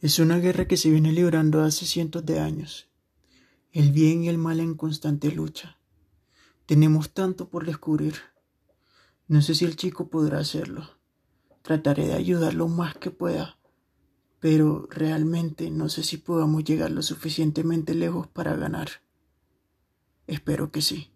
Es una guerra que se viene librando hace cientos de años. El bien y el mal en constante lucha. Tenemos tanto por descubrir. No sé si el chico podrá hacerlo. Trataré de ayudar lo más que pueda, pero realmente no sé si podamos llegar lo suficientemente lejos para ganar. Espero que sí.